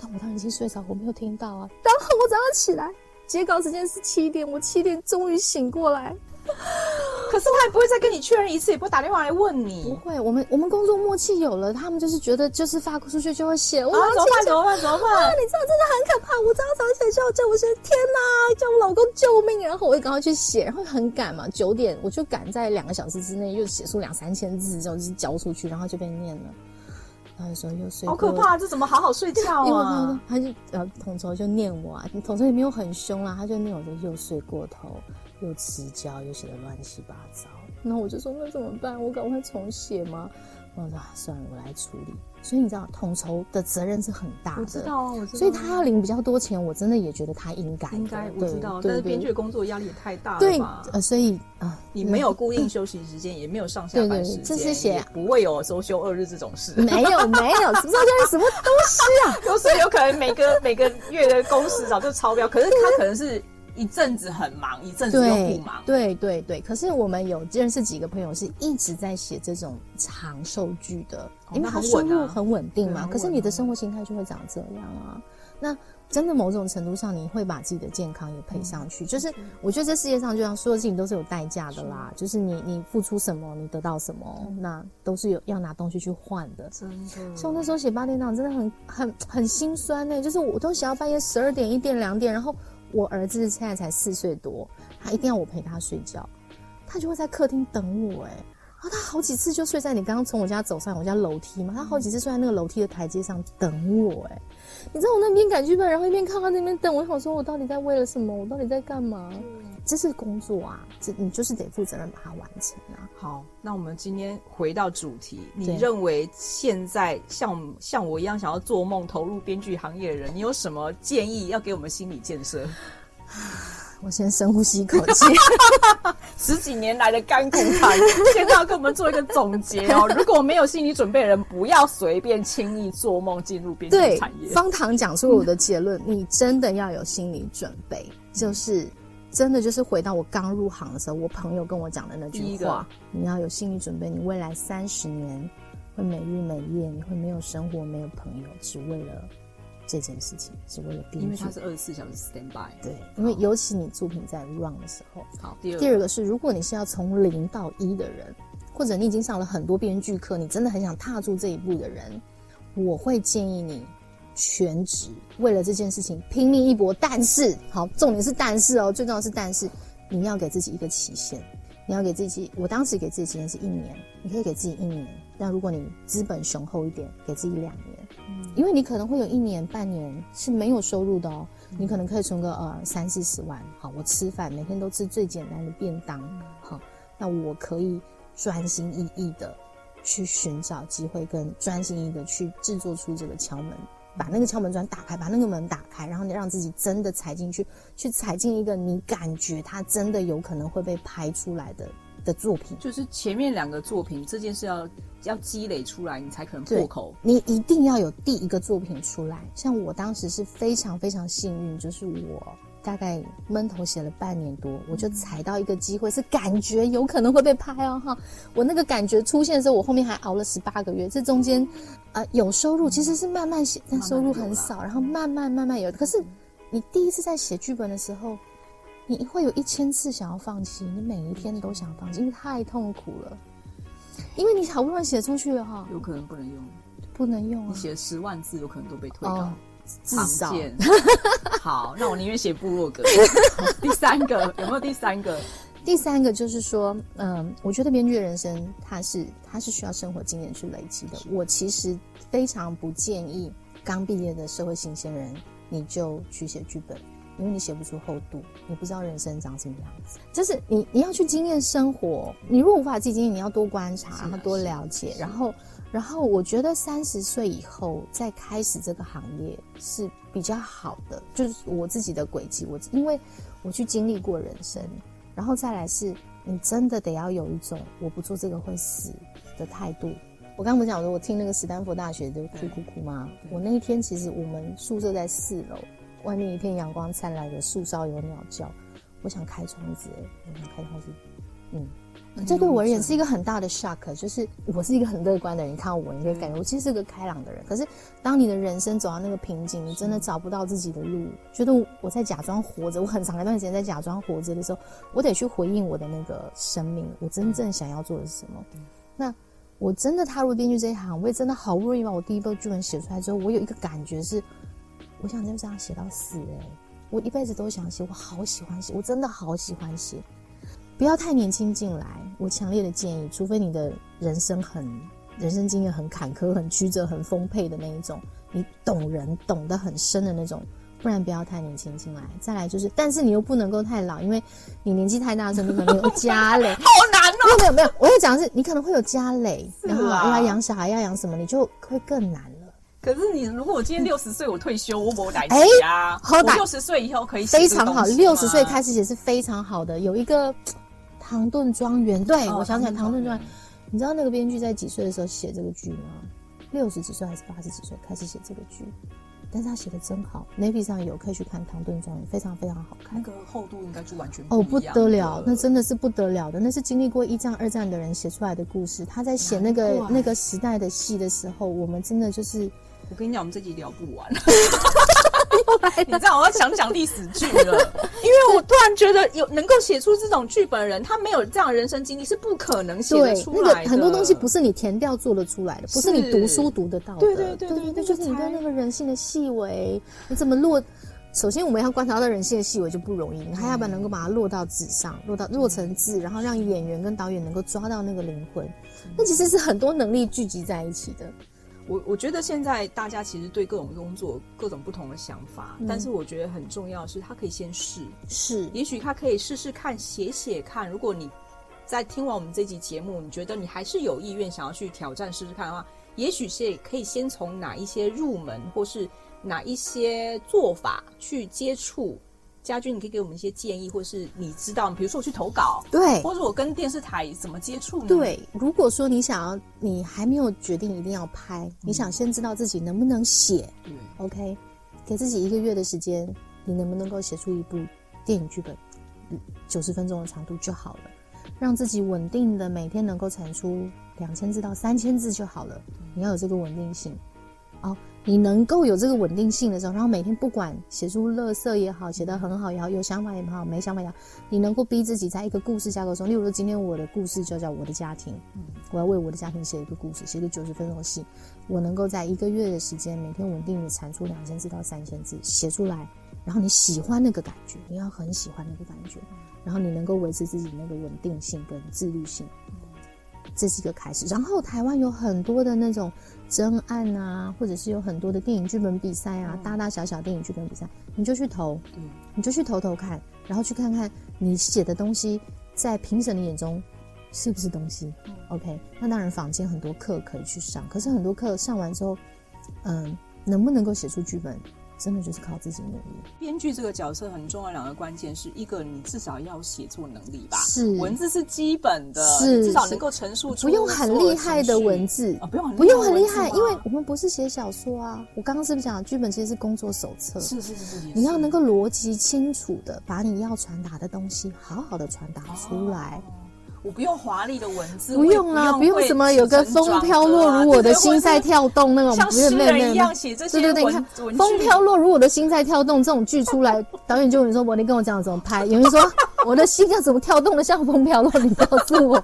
但我当时已经睡着，我没有听到啊。然后我早上起来，截稿时间是七点，我七点终于醒过来。可是他也不会再跟你确认一次，也不会打电话来问你。不会，我们我们工作默契有了，他们就是觉得就是发出去就会写。我、啊、怎么办？怎么办？怎么办？啊、你知道真的很可怕。我早上早上起来就叫我说天哪，叫我老公救命。然后我就赶快去写，然后很赶嘛，九点我就赶在两个小时之内又写出两三千字，就是交出去，然后就被念了。他说又睡，好可怕！这怎么好好睡觉啊？他就呃统筹就念我啊，统筹也没有很凶啊，他就念我就又睡过头，又迟交，又写的乱七八糟。然后我就说那怎么办？我赶快重写吗？我说算了，我来处理。所以你知道统筹的责任是很大的，我知道啊，我知道。所以他要领比较多钱，我真的也觉得他应该。应该我知道，但是编剧的工作压力也太大了。对，呃，所以啊，你没有固定休息时间，也没有上下班时间，这是写不会有周休二日这种事。没有，没有，周休二日什么东西啊？都是有可能每个每个月的工时早就超标，可是他可能是。一阵子很忙，一阵子又不忙。对对对，可是我们有认识几个朋友是一直在写这种长寿剧的，哦、因为他收入很稳定嘛。可是你的生活形态就会长这样啊。那真的某种程度上，你会把自己的健康也赔上去。嗯、就是我觉得这世界上，就像所有事情都是有代价的啦。是就是你你付出什么，你得到什么，嗯、那都是有要拿东西去换的。真的。像那时候写八点档，真的很很很心酸呢、欸。就是我都写到半夜十二点、一点、两点，然后。我儿子现在才四岁多，他一定要我陪他睡觉，他就会在客厅等我哎，然后他好几次就睡在你刚刚从我家走上我家楼梯嘛，他好几次睡在那个楼梯的台阶上等我哎，你知道我那边赶剧本，然后一边看他那边等我，想说我到底在为了什么？我到底在干嘛？这是工作啊，这你就是得负责任把它完成啊。好，那我们今天回到主题，你认为现在像像我一样想要做梦投入编剧行业的人，你有什么建议要给我们心理建设？我先深呼吸一口气，十几年来的甘苦谈，现在要跟我们做一个总结哦。如果没有心理准备的人，不要随便轻易做梦进入编剧产业。方糖讲出了我的结论，你真的要有心理准备，就是。真的就是回到我刚入行的时候，我朋友跟我讲的那句话：你要有心理准备，你未来三十年会每日每夜，你会没有生活，没有朋友，只为了这件事情，是为了编剧。因为它是二十四小时 stand by。对，因为尤其你作品在 run 的时候。好，第二第二个是，如果你是要从零到一的人，或者你已经上了很多编剧课，你真的很想踏出这一步的人，我会建议你。全职为了这件事情拼命一搏，但是好，重点是但是哦，最重要是但是，你要给自己一个期限，你要给自己，我当时给自己期限是一年，你可以给自己一年，但如果你资本雄厚一点，给自己两年，嗯，因为你可能会有一年半年是没有收入的哦，你可能可以存个呃三四十万，好，我吃饭每天都吃最简单的便当，好，那我可以专心一意的去寻找机会，跟专心一意的去制作出这个敲门。把那个敲门砖打开，把那个门打开，然后你让自己真的踩进去，去踩进一个你感觉它真的有可能会被拍出来的的作品。就是前面两个作品这件事要要积累出来，你才可能破口。你一定要有第一个作品出来。像我当时是非常非常幸运，就是我大概闷头写了半年多，我就踩到一个机会，是感觉有可能会被拍哦哈。我那个感觉出现的时候，我后面还熬了十八个月，这中间呃有收入，其实是慢慢写，但收入很少，然后慢慢慢慢有。可是你第一次在写剧本的时候，你会有一千次想要放弃，你每一天都想放弃，因为太痛苦了。因为你好不容易写出去了哈，有可能不能用，不能用啊。你写十万字，有可能都被退稿。哦至少好，那我宁愿写部落格。第三个有没有第三个？第三个就是说，嗯，我觉得编剧的人生，它是它是需要生活经验去累积的。我其实非常不建议刚毕业的社会新鲜人你就去写剧本，因为你写不出厚度，你不知道人生长什么样子。就是你你要去经验生活，你如果无法自己经验，你要多观察，然后多了解，然后。然后我觉得三十岁以后再开始这个行业是比较好的，就是我自己的轨迹。我因为我去经历过人生，然后再来是你真的得要有一种我不做这个会死的态度。我刚刚不是讲说，我听那个斯坦福大学的哭哭哭吗？我那一天其实我们宿舍在四楼，外面一片阳光灿烂的树梢有鸟叫，我想开窗子，我想开窗子，嗯。这对我而言是一个很大的 shock，就是我是一个很乐观的人，你看我，你可以感觉我其实是个开朗的人。可是当你的人生走到那个瓶颈，你真的找不到自己的路，觉得我在假装活着，我很长一段时间在假装活着的时候，我得去回应我的那个生命，我真正想要做的是什么。那我真的踏入编剧这一行，我也真的好不容易把我第一部剧本写出来之后，我有一个感觉是，我想就这样写到死哎、欸，我一辈子都想写，我好喜欢写，我真的好喜欢写。不要太年轻进来，我强烈的建议，除非你的人生很人生经验很坎坷、很曲折、很丰沛的那一种，你懂人懂得很深的那种，不然不要太年轻进来。再来就是，但是你又不能够太老，因为你年纪太大的时候，你可能有家累，好难哦。没有没有没有，我要讲的是，你可能会有家累，啊、然后要养小孩，要养什么，你就会更难了。可是你如果我今天六十岁，我退休，我不来哎呀，我六十岁以后可以写非常好，六十岁开始写是非常好的，有一个。唐顿庄园，对、哦、我想起来，唐顿庄园，你知道那个编剧在几岁的时候写这个剧吗？六十几岁还是八十几岁开始写这个剧？但是他写的真好，Netflix 上有可以去看《唐顿庄园》，非常非常好看。那个厚度应该就完全不哦，不得了，那真的是不得了的，那是经历过一战、二战的人写出来的故事。他在写那个那个时代的戏的时候，我们真的就是，我跟你讲，我们这集聊不完。你知道我要想讲历史剧了，因为我突然觉得有能够写出这种剧本的人，他没有这样的人生经历是不可能写得出来的。那个很多东西不是你填调做得出来的，不是你读书读得到的。对对对对，对，对，就是你对那个人性的细微，你怎么落？首先我们要观察到人性的细微就不容易，你还要不然能够把它落到纸上，落到落成字，然后让演员跟导演能够抓到那个灵魂，那其实是很多能力聚集在一起的。我我觉得现在大家其实对各种工作各种不同的想法，嗯、但是我觉得很重要的是他可以先试是，也许他可以试试看写写看。如果你在听完我们这集节目，你觉得你还是有意愿想要去挑战试试看的话，也许是可以先从哪一些入门，或是哪一些做法去接触。家军，你可以给我们一些建议，或是你知道，比如说我去投稿，对，或者我跟电视台怎么接触呢？对，如果说你想要，你还没有决定一定要拍，嗯、你想先知道自己能不能写，对，OK，给自己一个月的时间，你能不能够写出一部电影剧本，九十分钟的长度就好了，让自己稳定的每天能够产出两千字到三千字就好了，你要有这个稳定性，哦。你能够有这个稳定性的时候，然后每天不管写出乐色也好，写得很好也好，有想法也好，没想法也好，你能够逼自己在一个故事架构中，例如说今天我的故事就叫我的家庭，我要为我的家庭写一个故事，写个九十分钟的戏，我能够在一个月的时间，每天稳定的产出两千字到三千字写出来，然后你喜欢那个感觉，你要很喜欢那个感觉，然后你能够维持自己那个稳定性跟自律性。这是一个开始，然后台湾有很多的那种征案啊，或者是有很多的电影剧本比赛啊，大大小小电影剧本比赛，你就去投，你就去投投看，然后去看看你写的东西在评审的眼中是不是东西。OK，那当然坊间很多课可以去上，可是很多课上完之后，嗯，能不能够写出剧本，真的就是靠自己努力。编剧这个角色很重要，两个关键是一个，你至少要写作能力吧，是文字是基本的，是至少能够陈述出不用很厉害的文字啊、哦，不用很不用很厉害，因为我们不是写小说啊。我刚刚是不是讲剧本其实是工作手册？是是是是，你要能够逻辑清楚的把你要传达的东西好好的传达出来。哦我不用华丽的文字，不用啦，不用什么有个风飘落如我的心在跳动那种，像诗人一样写这些文。对对对，你看风飘落如我的心在跳动这种剧出来，导演就有人说：“我你跟我讲怎么拍。”有人说：“我的心要怎么跳动的像风飘落？”你告诉我，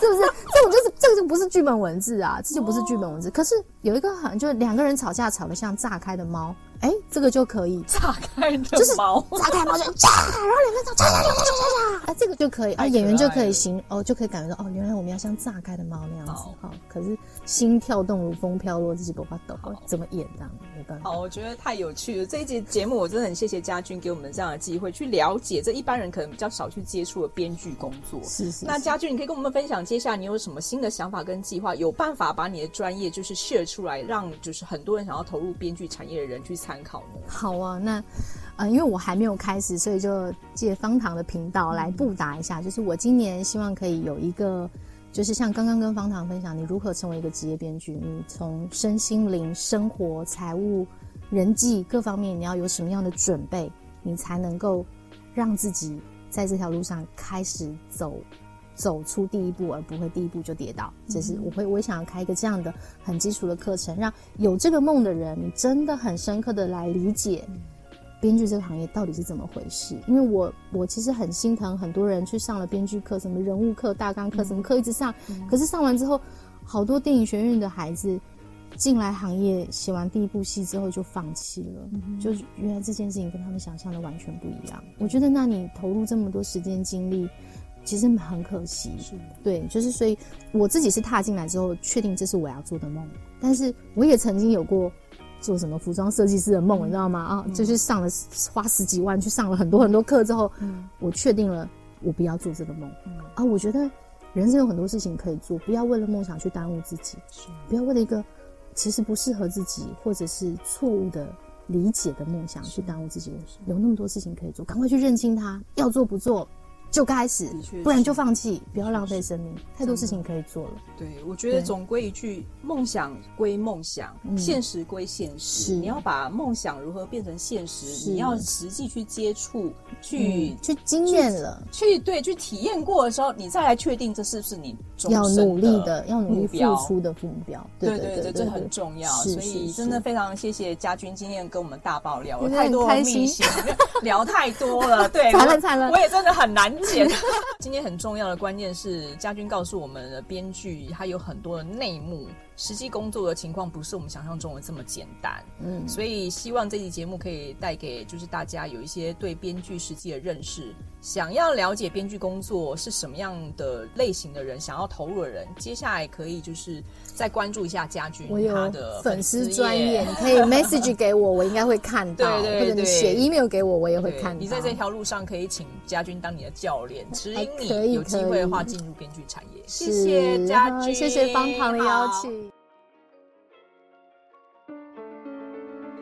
是不是？这种就是这个就不是剧本文字啊，这就不是剧本文字。可是有一个好像就是两个人吵架吵得像炸开的猫。哎，这个就可以。炸开的，就是炸开猫就炸，然后两个人吵，炸炸炸炸炸炸，啊，这个就可以，啊，演员就可以行，哦，就可以感觉到，哦，原来我们要像炸开的猫那样子，好，好，可是心跳动如风飘落，自己不怕抖，怎么演这样？没办法。好，我觉得太有趣了。这一集节目我真的很谢谢家军给我们这样的机会，去了解这一般人可能比较少去接触的编剧工作。是是。那家军，你可以跟我们分享，接下来你有什么新的想法跟计划？有办法把你的专业就是 share 出来，让就是很多人想要投入编剧产业的人去参考呢？好。啊，那，呃，因为我还没有开始，所以就借方糖的频道来布达一下。嗯、就是我今年希望可以有一个，就是像刚刚跟方糖分享，你如何成为一个职业编剧，你从身心灵、生活、财务、人际各方面，你要有什么样的准备，你才能够让自己在这条路上开始走。走出第一步，而不会第一步就跌倒。这是我会，我也想要开一个这样的很基础的课程，让有这个梦的人，你真的很深刻的来理解编剧这个行业到底是怎么回事。因为我我其实很心疼很多人去上了编剧课，什么人物课、大纲课，什么课一直上，可是上完之后，好多电影学院的孩子进来行业，写完第一部戏之后就放弃了，就原来这件事情跟他们想象的完全不一样。我觉得，那你投入这么多时间精力。其实很可惜，是对，就是所以我自己是踏进来之后，确定这是我要做的梦。但是我也曾经有过做什么服装设计师的梦，嗯、你知道吗？啊，嗯、就是上了花十几万去上了很多很多课之后，嗯、我确定了我不要做这个梦。嗯、啊，我觉得人生有很多事情可以做，不要为了梦想去耽误自己，不要为了一个其实不适合自己或者是错误的理解的梦想去耽误自己。有那么多事情可以做，赶快去认清它，要做不做。就开始，不然就放弃，不要浪费生命。太多事情可以做了。对，我觉得总归一句，梦想归梦想，现实归现实。你要把梦想如何变成现实，你要实际去接触，去去经验了，去对去体验过的时候，你再来确定这是不是你要努力的、要努力付出的目标。对对对，这很重要。所以真的非常谢谢家军今天跟我们大爆料，有太多秘辛，聊太多了。对，惨了惨了，我也真的很难。今天很重要的关键是，家军告诉我们的编剧，他有很多的内幕。实际工作的情况不是我们想象中的这么简单，嗯，所以希望这期节目可以带给就是大家有一些对编剧实际的认识。想要了解编剧工作是什么样的类型的人，想要投入的人，接下来可以就是再关注一下家军他的粉丝专业，你可以 message 给我，我应该会看到，对对对，或者你写 email 给我，我也会看到。你在这条路上可以请家军当你的教练，指引你有机会的话进入编剧产业。谢谢家军，谢谢方糖的邀请。